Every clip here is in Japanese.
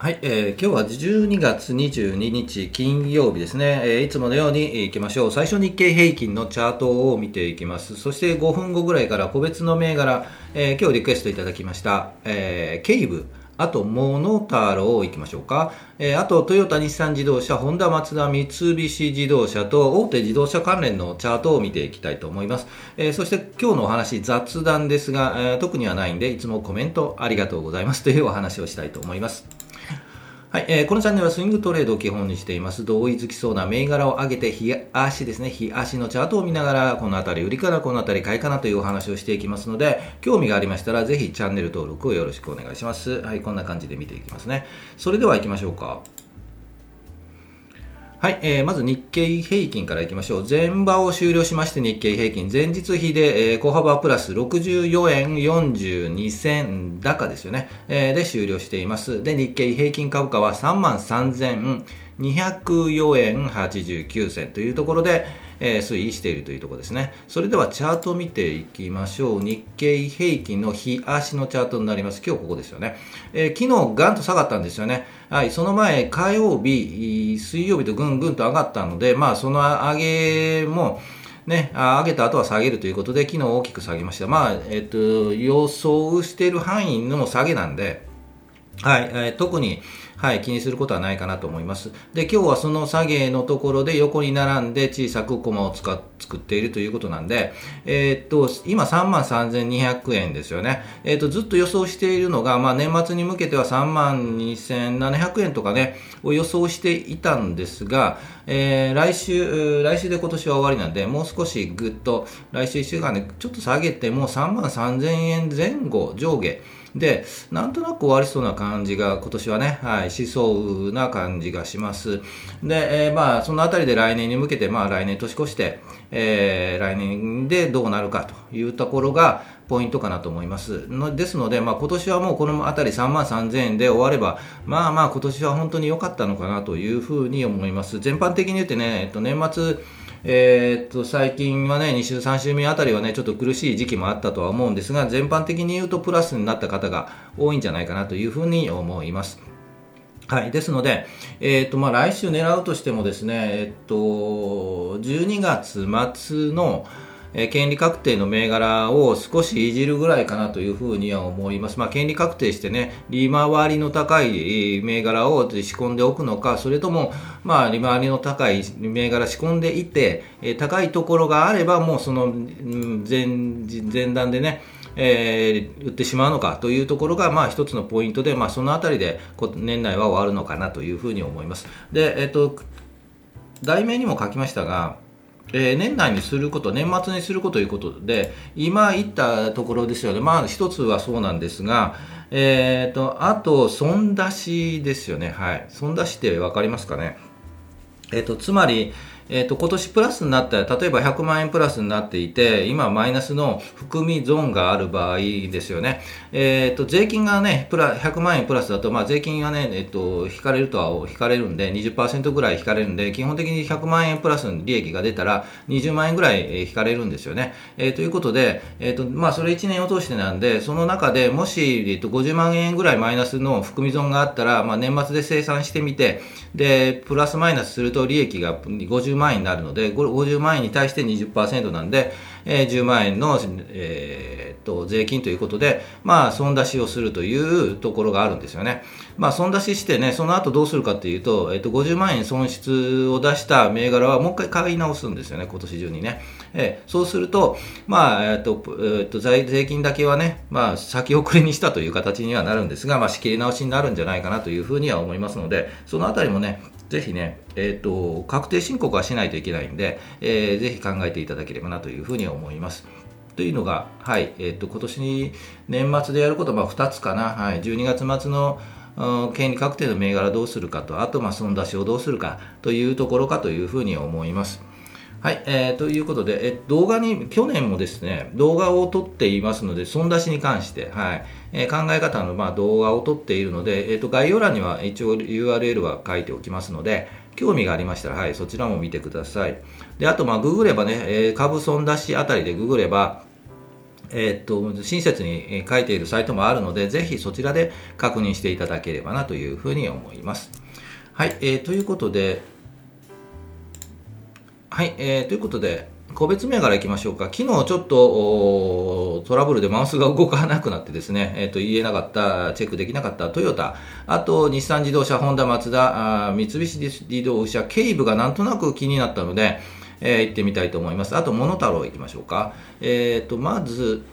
はい、えー、今日は12月22日金曜日ですね、えー、いつものように行きましょう。最初日経平均のチャートを見ていきます。そして5分後ぐらいから個別の銘柄、えー、今日リクエストいただきました、えー、ケイブ、あと、モノタロウ行きましょうか。えー、あと、トヨタ、日産自動車、ホンダ、マツダ、三菱自動車と大手自動車関連のチャートを見ていきたいと思います。えー、そして今日のお話、雑談ですが、えー、特にはないんで、いつもコメントありがとうございますというお話をしたいと思います。はい、えー、このチャンネルはスイングトレードを基本にしています。同意づきそうな銘柄を上げて、日足ですね、日足のチャートを見ながら、このあたり売りからこのあたり買いかなというお話をしていきますので、興味がありましたら、ぜひチャンネル登録をよろしくお願いします。はい、こんな感じで見ていきますね。それでは行きましょうか。はい、えー、まず日経平均からいきましょう。前場を終了しまして日経平均、前日比で、えー、小幅プラス64円42銭高ですよね、えー、で終了しています。で、日経平均株価は3万3204円89銭というところで、えー、推移しているというところですね。それではチャートを見ていきましょう。日経平均の日足のチャートになります。今日ここですよね。えー、昨日ガンと下がったんですよね。はい、その前、火曜日、水曜日とぐんぐんと上がったので、まあ、その上げも、ね、上げた後は下げるということで、昨日大きく下げました。まあ、えっと、予想している範囲の下げなんで、はい、えー、特に、はい、気にすることはないかなと思います。で、今日はその下げのところで横に並んで小さくコマを使っ作っているということなんで、えー、っと、今3万3200円ですよね。えー、っと、ずっと予想しているのが、まあ年末に向けては3万2700円とかね、を予想していたんですが、えー、来週、来週で今年は終わりなんで、もう少しぐっと、来週1週間でちょっと下げて、も3万3000円前後上下、で、なんとなく終わりそうな感じが今年はね、はい、しそうな感じがします。で、えー、まあ、そのあたりで来年に向けて、まあ来年年越して、えー、来年でどうなるかというところが、ポイントかなと思いますのですので、まあ、今年はもうこの辺り3万3000円で終われば、まあまあ今年は本当に良かったのかなというふうに思います。全般的に言ってね、えっと、年末、えー、っと、最近はね、2週、3週目あたりはね、ちょっと苦しい時期もあったとは思うんですが、全般的に言うとプラスになった方が多いんじゃないかなというふうに思います。はい。ですので、えっ、ー、と、まあ、来週狙うとしてもですね、えっ、ー、と、12月末の、えー、権利確定の銘柄を少しいじるぐらいかなというふうには思います。まあ、権利確定してね、利回りの高い銘柄を仕込んでおくのか、それとも、まあ、利回りの高い銘柄仕込んでいて、えー、高いところがあれば、もうその前、前段でね、えー、売ってしまうのかというところが、まあ、一つのポイントで、まあ、そのあたりで年内は終わるのかなというふうに思います。で、えっ、ー、と、題名にも書きましたが、えー、年内にすること、年末にすることということで、今言ったところですよね。まあ、一つはそうなんですが、えっ、ー、と、あと、損出しですよね。はい。損出しって分かりますかね？えっ、ー、と、つまり、えっ、ー、と、今年プラスになったら、例えば100万円プラスになっていて、今マイナスの含み損がある場合ですよね。えっ、ー、と、税金がね、プラ、100万円プラスだと、まあ、税金がね、えっ、ー、と、引かれるとは引かれるんで、20%ぐらい引かれるんで、基本的に100万円プラスの利益が出たら、20万円ぐらい引かれるんですよね。えー、ということで、えっ、と、まあ、それ1年を通してなんで、その中でもし、えっ、と、50万円ぐらいマイナスの含み損があったら、まあ、年末で生産してみて、で、プラスマイナスすると利益が50万円万円になるので、50万円に対して20%なんで、えー、10万円の、えー、と税金ということで、まあ、損出しをするというところがあるんですよね。まあ、損出ししてね、その後どうするかというと、えー、と50万円損失を出した銘柄はもう一回買い直すんですよね、今年中にね。え、そうすると、まあ、えっ、と、えー、と税金だけはね、まあ、先送りにしたという形にはなるんですが、まあ、仕切り直しになるんじゃないかなというふうには思いますので、そのあたりもね、ぜひね、え、ー、と、確定申告はしないといけないんで、えー、ぜひ考えていただければなというふうに思います。というのが、はい、え、ー、と、今年に年末でやることは、2つかな。はい、12月末の権利確定の銘柄どうするかと、あと、まあ、損出しをどうするかというところかというふうに思います。はい、えー、ということで、え動画に、去年もですね、動画を撮っていますので、損出しに関して、はい、えー、考え方の、まあ、動画を撮っているので、えーと、概要欄には一応 URL は書いておきますので、興味がありましたら、はい、そちらも見てください。で、あと、まあ、ググればね、えー、株損出しあたりでググれば、え、っと、親切に書いているサイトもあるので、ぜひそちらで確認していただければなというふうに思います。はい、えー、ということで、はい、えー、ということで、個別銘柄いきましょうか。昨日ちょっとトラブルでマウスが動かなくなってですね、えっ、ー、と、言えなかった、チェックできなかったトヨタ、あと日産自動車、ホンダ、マツダ、三菱自動車、ケイブがなんとなく気になったので、えー、行ってみたいと思います。あと、モノタロウ行きましょうか。えっ、ー、と、まず、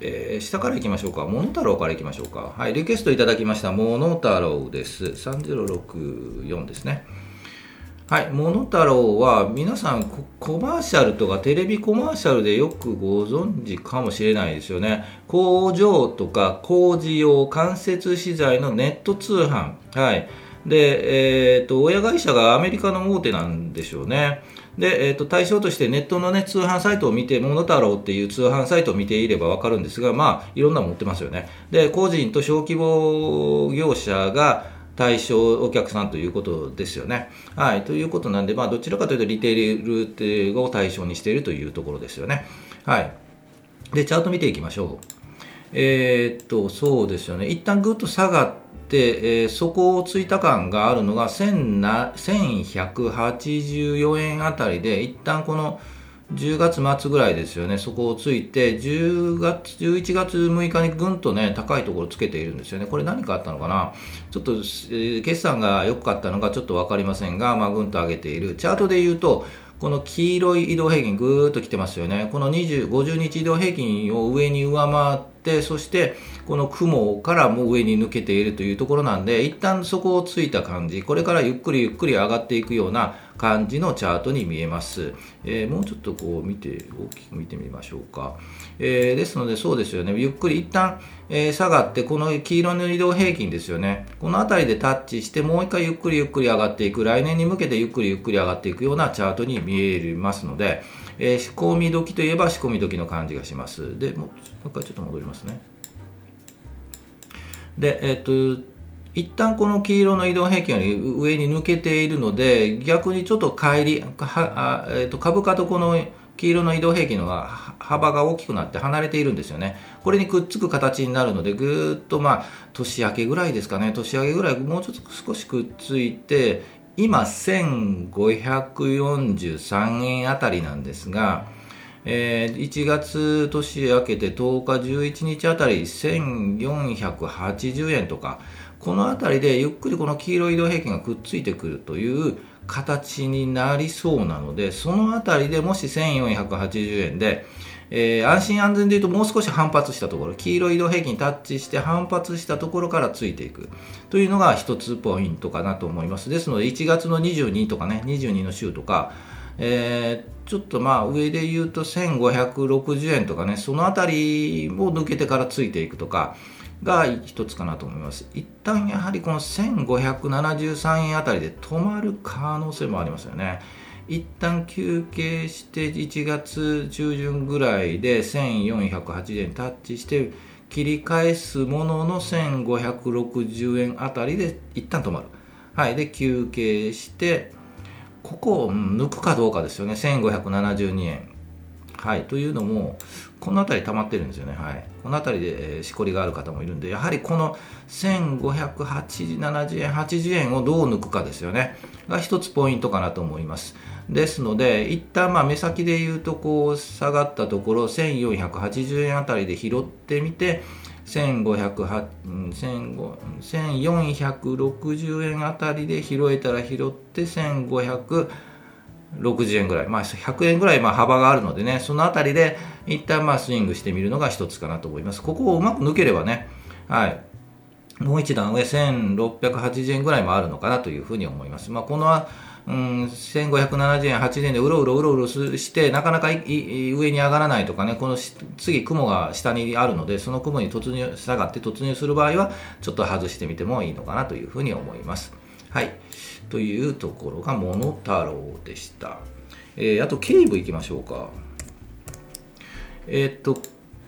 えー、下から行きましょうか。モノタロウから行きましょうか。はい、リクエストいただきました、モノタロウです。3064ですね。はい、モノタロウは皆さんコマーシャルとかテレビコマーシャルでよくご存知かもしれないですよね。工場とか工事用間接資材のネット通販。はい。で、えっ、ー、と、親会社がアメリカの大手なんでしょうね。で、えっ、ー、と、対象としてネットのね、通販サイトを見て、モノタロウっていう通販サイトを見ていればわかるんですが、まあ、いろんなの持ってますよね。で、個人と小規模業者が、対象お客さんということですよね。はい。ということなんで、まあ、どちらかというとリテールを対象にしているというところですよね。はい。で、チャート見ていきましょう。えー、っと、そうですよね。一旦ぐっと下がって、えー、底をついた感があるのが1184円あたりで、一旦この、10月末ぐらいですよね、そこをついて、10月、11月6日にぐんとね、高いところつけているんですよね。これ何かあったのかな？ちょっと、えー、決算が良かったのかちょっと分かりませんが、まあ、ぐんと上げている。チャートで言うと、この黄色い移動平均ぐーっと来てますよね。この20、50日移動平均を上に上回って、そしてこの雲からも上に抜けているというところなんで、一旦そこをついた感じ、これからゆっくりゆっくり上がっていくような感じのチャートに見えます。えー、もうちょっとこう見て、大きく見てみましょうか。えー、ですので、そうですよね。ゆっくり一旦、え、下がって、この黄色の移動平均ですよね。この辺りでタッチして、もう一回ゆっくりゆっくり上がっていく、来年に向けてゆっくりゆっくり上がっていくようなチャートに見えますので、えー、仕込み時といえば仕込み時の感じがします。で、もう一回ちょっと戻りますね。で、えっ、と、一旦この黄色の移動平均より上に抜けているので、逆にちょっと帰り、はえー、と株価とこの黄色の移動平均の幅が大きくなって離れているんですよね。これにくっつく形になるので、ぐーっとまあ、年明けぐらいですかね、年明けぐらい、もうちょっと少しくっついて、今、1543円あたりなんですが、えー、1月年明けて10日、11日あたり1480円とか、この辺りでゆっくりこの黄色い移動平均がくっついてくるという形になりそうなので、その辺りでもし1480円で、えー、安心安全で言うともう少し反発したところ、黄色い移動平均にタッチして反発したところからついていくというのが一つポイントかなと思います。ですので、1月の22とかね、22の週とか、えー、ちょっとまあ上で言うと1560円とかね、その辺りを抜けてからついていくとか、が一つかなと思います。一旦やはりこの1573円あたりで止まる可能性もありますよね。一旦休憩して1月中旬ぐらいで1480円タッチして切り返すものの1560円あたりで一旦止まる。はい。で、休憩して、ここを抜くかどうかですよね。1572円。はい、というのも、この辺り溜まってるんですよね。はい、この辺りで、えー、しこりがある方もいるんで、やはりこの1570円、80円をどう抜くかですよね。が一つポイントかなと思います。ですので、一旦まあ目先で言うと、こう下がったところ、1480円あたりで拾ってみて、1460円あたりで拾えたら拾って1560円ぐらい、まあ、100円ぐらいまあ幅があるのでね、そのあたりで一旦まあスイングしてみるのが一つかなと思います。ここをうまく抜ければね、はい、もう一段上、1680円ぐらいもあるのかなというふうに思います。まあ、このうん、1570円、8円でうろうろうろうろして、なかなか上に上がらないとかね、この次、雲が下にあるので、その雲に突入、下がって突入する場合は、ちょっと外してみてもいいのかなというふうに思います。はい。というところがモノタロウでした。えー、あと、ケイブいきましょうか。えー、っと、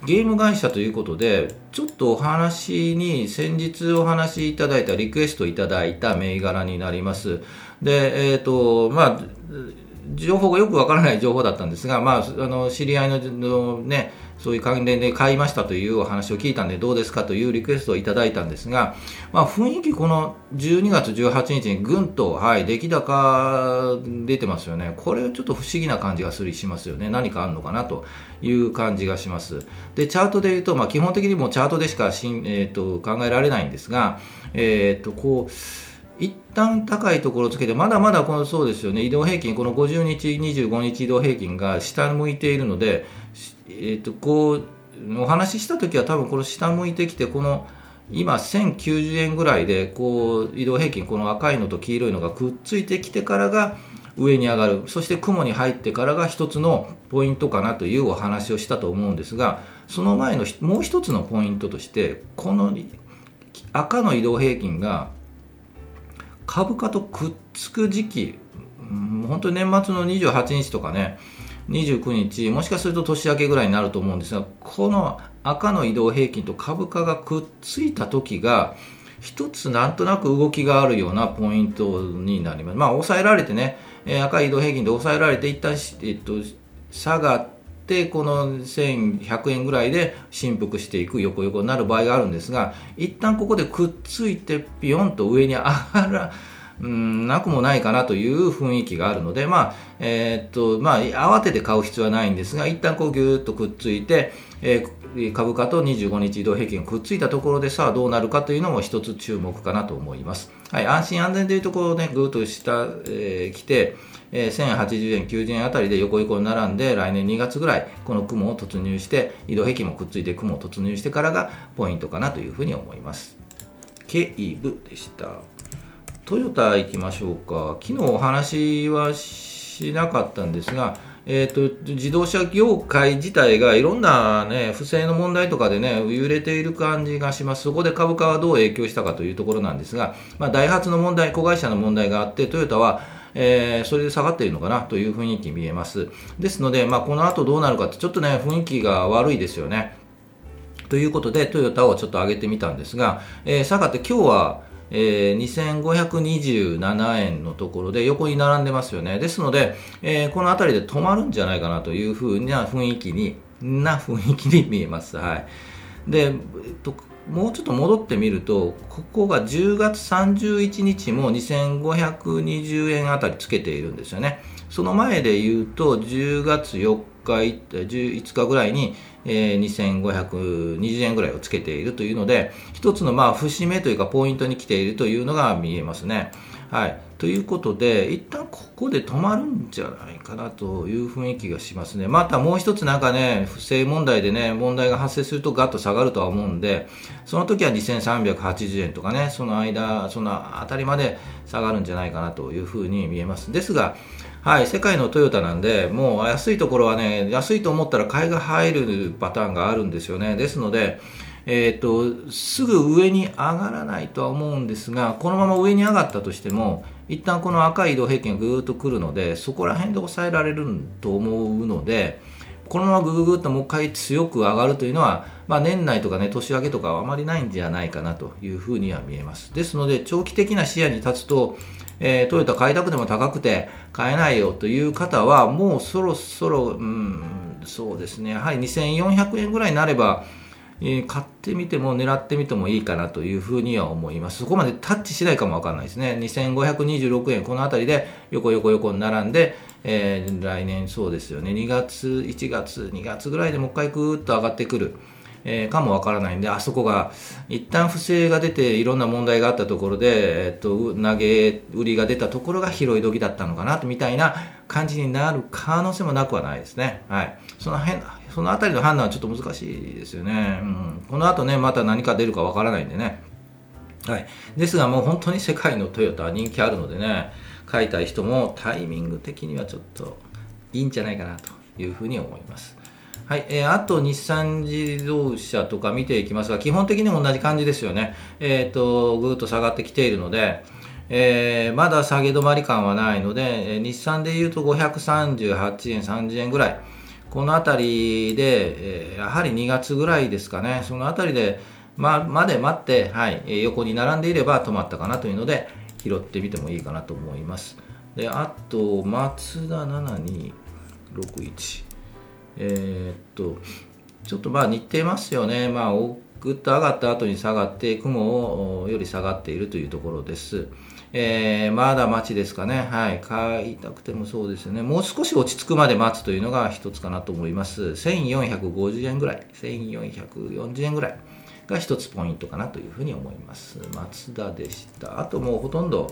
ゲーム会社ということで、ちょっとお話に、先日お話いただいた、リクエストいただいた銘柄になります。で、えっ、と、まあ、情報がよくわからない情報だったんですが、まあ、あの知り合いのね、そういう関連で買いましたというお話を聞いたんで、どうですかというリクエストをいただいたんですが、まあ、雰囲気、この12月18日にぐんと、はい、出来高出てますよね。これちょっと不思議な感じがするしますよね。何かあるのかなという感じがします。で、チャートで言うと、まあ、基本的にもチャートでしかしん、えーと、考えられないんですが、え、ー、と、こう、一旦高いところをつけて、まだまだこのそうですよね、移動平均、この50日、25日移動平均が下向いているので、えー、とこうお話ししたときは、多分この下向いてきて、この今、1090円ぐらいでこう移動平均、この赤いのと黄色いのがくっついてきてからが上に上がる、そして雲に入ってからが一つのポイントかなというお話をしたと思うんですが、その前のもう一つのポイントとして、この赤の移動平均が株価とくっつく時期、本当に年末の28日とかね、29日、もしかすると年明けぐらいになると思うんですが、この赤の移動平均と株価がくっついた時が、一つなんとなく動きがあるようなポイントになります。まあ、抑えられてね、赤い移動平均で抑えられて、一旦、えっと、下がって、この1100円ぐらいで振幅していく横横になる場合があるんですが、一旦ここでくっついてピヨンと上に上がら、うんなくもないかなという雰囲気があるので、まあえー、っとまあ、慌てて買う必要はないんですが、一旦こうぎゅーっとくっついて、えー、株価と25日移動平均がくっついたところでさあどうなるかというのも一つ注目かなと思います。はい、安心安全というところをね、ぐーっと下、えー、来て、えー、1080円、90円あたりで横横に並んで、来年2月ぐらい、この雲を突入して、移動平均もくっついて雲を突入してからがポイントかなというふうに思います。ケイブでした。トヨタ行きましょうか。昨日お話はしなかったんですが、えーと、自動車業界自体がいろんな、ね、不正の問題とかで、ね、揺れている感じがします、そこで株価はどう影響したかというところなんですが、まあ、ダイハツの問題、子会社の問題があって、トヨタは、えー、それで下がっているのかなという雰囲気見えます。ですので、まあ、この後どうなるかって、ちょっとね、雰囲気が悪いですよね。ということで、トヨタをちょっと上げてみたんですが、えー、下がって今日は、えー、2527円のところで横に並んでますよね。ですので、えー、この辺りで止まるんじゃないかなというふうな雰囲気に、な雰囲気に見えます。はい。で、えっと、もうちょっと戻ってみると、ここが10月31日も2520円あたりつけているんですよね。その前で言うと、10月4日、5日ぐらいに、えー、2520円ぐらいをつけているというので、一つのまあ節目というかポイントに来ているというのが見えますね。はい。ということで、一旦ここで止まるんじゃないかなという雰囲気がしますね。またもう一つなんかね、不正問題でね、問題が発生するとガッと下がるとは思うんで、その時は2380円とかね、その間、そのあたりまで下がるんじゃないかなというふうに見えます。ですが、はい、世界のトヨタなんで、もう安いところはね、安いと思ったら買いが入るパターンがあるんですよね。ですので、えーと、すぐ上に上がらないとは思うんですが、このまま上に上がったとしても、一旦この赤い移動平均がぐーっとくるので、そこら辺で抑えられると思うので、このままぐぐぐっともう一回強く上がるというのは、まあ、年内とかね、年明けとかはあまりないんじゃないかなというふうには見えます。ですので、長期的な視野に立つと、えー、トヨタ買いたくても高くて買えないよという方は、もうそろそろ、うん、そうですね、やはり2400円ぐらいになれば、えー、買ってみても狙ってみてもいいかなというふうには思います。そこまでタッチしないかもわかんないですね。2526円、この辺りで横横横に並んで、えー、来年そうですよね、2月、1月、2月ぐらいでもう一回ぐーっと上がってくる。えー、かもわからないんで、あそこが一旦不正が出ていろんな問題があったところで、えっと、投げ売りが出たところが拾い時だったのかな、みたいな感じになる可能性もなくはないですね。はい。その辺、そのあたりの判断はちょっと難しいですよね。うん。この後ね、また何か出るかわからないんでね。はい。ですがもう本当に世界のトヨタは人気あるのでね、買いたい人もタイミング的にはちょっといいんじゃないかなというふうに思います。はい、えー、あと日産自動車とか見ていきますが、基本的に同じ感じですよね。えっ、ー、と、ぐーっと下がってきているので、えー、まだ下げ止まり感はないので、えー、日産でいうと538円、30円ぐらい。このあたりで、えー、やはり2月ぐらいですかね。そのあたりで、ま、まで待って、はい、横に並んでいれば止まったかなというので、拾ってみてもいいかなと思います。であと松田7261えー、っとちょっとまあ似てますよねまあぐっと上がった後に下がって雲をより下がっているというところです。えー、まだ待ちですかね。はい。買いたくてもそうですよね。もう少し落ち着くまで待つというのが一つかなと思います。1450円ぐらい。1440円ぐらいが一つポイントかなというふうに思います。松田でした。あともうほとんど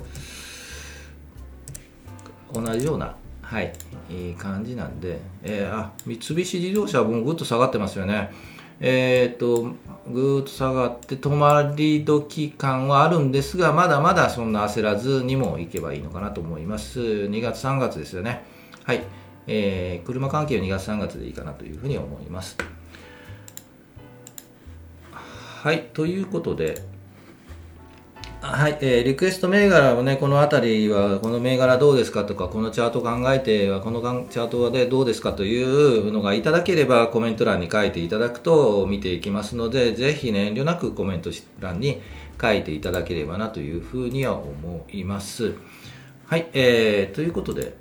同じような、はい、いい感じなんで、えー、あ、三菱自動車はもうぐっと下がってますよね。えっ、と、ぐーっと下がって止まり時感はあるんですが、まだまだそんな焦らずにもいけばいいのかなと思います。2月、3月ですよね。はい。えー、車関係は2月、3月でいいかなというふうに思います。はい。ということで、はい、えー、リクエスト銘柄をね、この辺りは、この銘柄どうですかとか、このチャート考えては、このチャートでどうですかというのがいただければ、コメント欄に書いていただくと見ていきますので、ぜひね、遠慮なくコメント欄に書いていただければなというふうには思います。はい、えー、ということで、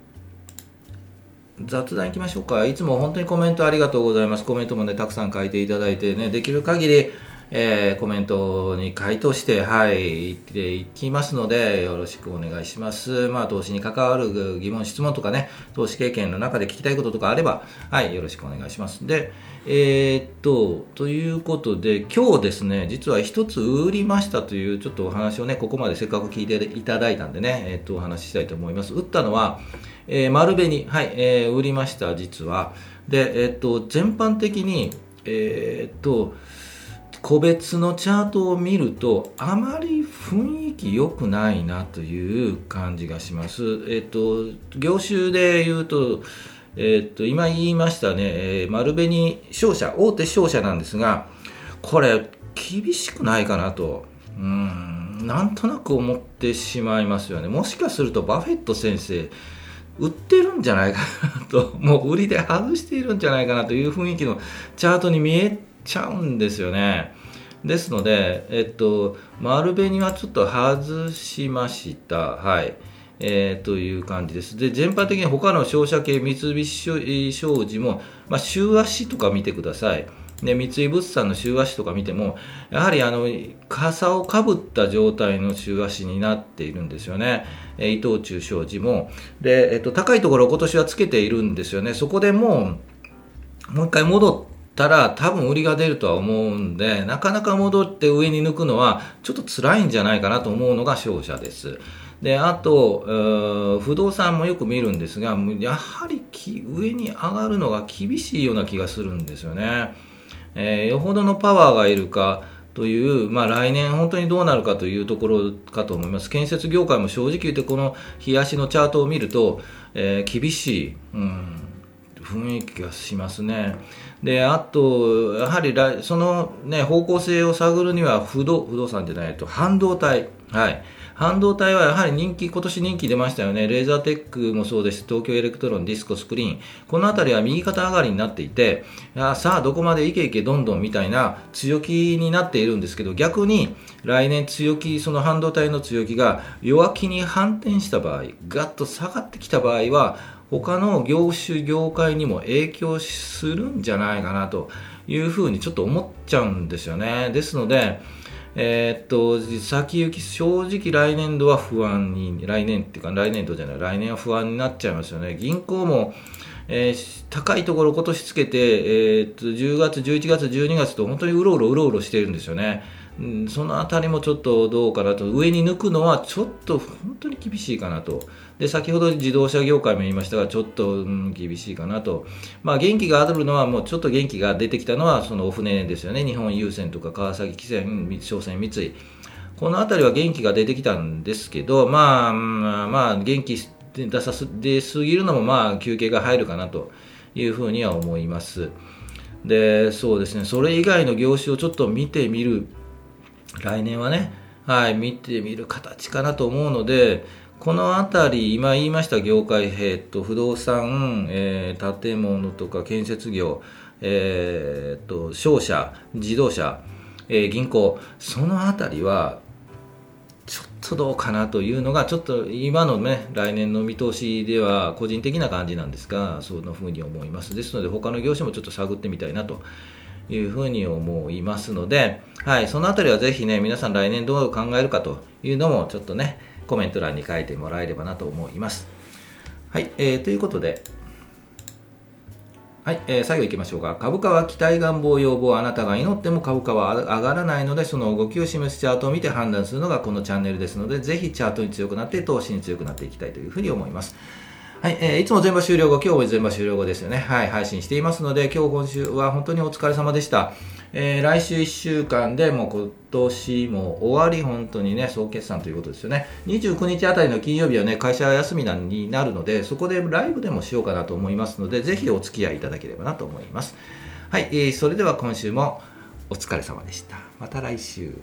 雑談いきましょうか。いつも本当にコメントありがとうございます。コメントもね、たくさん書いていただいてね、できる限り、えー、コメントに回答して、はい、言っていきますので、よろしくお願いします。まあ、投資に関わる疑問、質問とかね、投資経験の中で聞きたいこととかあれば、はい、よろしくお願いします。で、えー、っと、ということで、今日ですね、実は一つ売りましたという、ちょっとお話をね、ここまでせっかく聞いていただいたんでね、えー、っと、お話ししたいと思います。売ったのは、えー、丸紅、はい、えー、売りました、実は。で、えー、っと、全般的に、えー、っと、個別のチャートを見るとあまり雰囲気良くないなという感じがします。えっと、業種で言うと、えっと、今言いましたね、えー、丸紅商社、大手商社なんですが、これ、厳しくないかなと、うん、なんとなく思ってしまいますよね。もしかするとバフェット先生、売ってるんじゃないかなと、もう売りで外しているんじゃないかなという雰囲気のチャートに見えちゃうんですよね。ですので、えっと、丸紅はちょっと外しました。はい。えー、という感じです。で、全般的に他の商社系、三菱商事も、まあ、週足とか見てください。で、三井物産の週足とか見ても、やはりあの、傘をかぶった状態の週足になっているんですよね。え伊藤忠商事も。で、えっと、高いところを今年はつけているんですよね。そこでもう、もう一回戻たら多分売りが出るとは思うんで、なかなか戻って上に抜くのはちょっと辛いんじゃないかなと思うのが商社です。で、あと、不動産もよく見るんですが、やはり上に上がるのが厳しいような気がするんですよね。えー、よほどのパワーがいるかという、まあ来年本当にどうなるかというところかと思います。建設業界も正直言ってこの日足のチャートを見ると、えー、厳しい、うん、雰囲気がしますね。で、あと、やはりその、ね、方向性を探るには不動、不動産じゃないと、半導体。はい。半導体はやはり人気、今年人気出ましたよね。レーザーテックもそうです。東京エレクトロン、ディスコ、スクリーン。このあたりは右肩上がりになっていて、やさあどこまでいけいけどんどんみたいな強気になっているんですけど、逆に来年強気、その半導体の強気が弱気に反転した場合、ガッと下がってきた場合は、他の業種業界にも影響するんじゃないかなというふうにちょっと思っちゃうんですよね。ですので、えー、っと、先行き、正直来年度は不安に、来年っていうか来年度じゃない、来年は不安になっちゃいますよね。銀行も、えー、高いところ今年つけて、えー、っと、10月、11月、12月と本当にうろうろうろうろしてるんですよね。そのあたりもちょっとどうかなと、上に抜くのはちょっと本当に厳しいかなと。で、先ほど自動車業界も言いましたが、ちょっと、うん、厳しいかなと。まあ、元気があるのは、もうちょっと元気が出てきたのは、そのお船ですよね。日本郵船とか川崎汽船、商船、三井。このあたりは元気が出てきたんですけど、まあ、まあ、元気出さす、出すぎるのも、まあ、休憩が入るかなというふうには思います。で、そうですね、それ以外の業種をちょっと見てみる来年はね、はい、見てみる形かなと思うので、このあたり、今言いました業界、えっと、不動産、えー、建物とか建設業、えー、っと、商社、自動車、えー、銀行、そのあたりは、ちょっとどうかなというのがちょっと今のね来年の見通しでは個人的な感じなんですがそんなふうに思います。ですので他の業種もちょっと探ってみたいなというふうに思いますので、はい、そのあたりはぜひね皆さん来年どう考えるかというのもちょっとねコメント欄に書いてもらえればなと思いますはい、えー、ということではい、えー、最後いきましょうか。株価は期待願望要望あなたが祈っても株価は上がらないので、その動きを示すチャートを見て判断するのがこのチャンネルですので、ぜひチャートに強くなって、投資に強くなっていきたいというふうに思います。はい、えー、いつも全場終了後、今日も全場終了後ですよね。はい、配信していますので、今日今週は本当にお疲れ様でした。えー、来週1週間でもう今年も終わり、本当にね、総決算ということですよね。29日あたりの金曜日はね、会社休みになるので、そこでライブでもしようかなと思いますので、ぜひお付き合いいただければなと思います。はい、えー、それでは今週もお疲れ様でした。また来週。